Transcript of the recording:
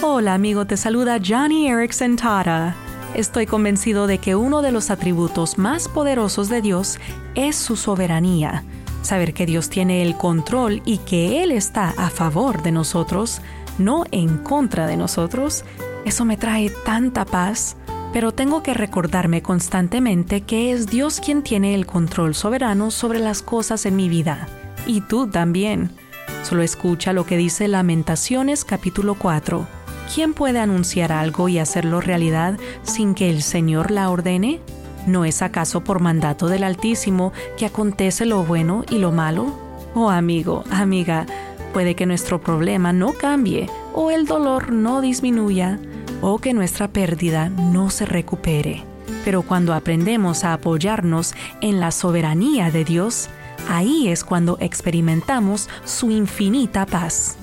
Hola amigo, te saluda Johnny Erickson Tara. Estoy convencido de que uno de los atributos más poderosos de Dios es su soberanía. Saber que Dios tiene el control y que Él está a favor de nosotros, no en contra de nosotros, eso me trae tanta paz. Pero tengo que recordarme constantemente que es Dios quien tiene el control soberano sobre las cosas en mi vida. Y tú también. Solo escucha lo que dice Lamentaciones capítulo 4 ¿quién puede anunciar algo y hacerlo realidad sin que el Señor la ordene? ¿No es acaso por mandato del Altísimo que acontece lo bueno y lo malo? Oh amigo, amiga, puede que nuestro problema no cambie o el dolor no disminuya o que nuestra pérdida no se recupere. Pero cuando aprendemos a apoyarnos en la soberanía de Dios, ahí es cuando experimentamos su infinita paz.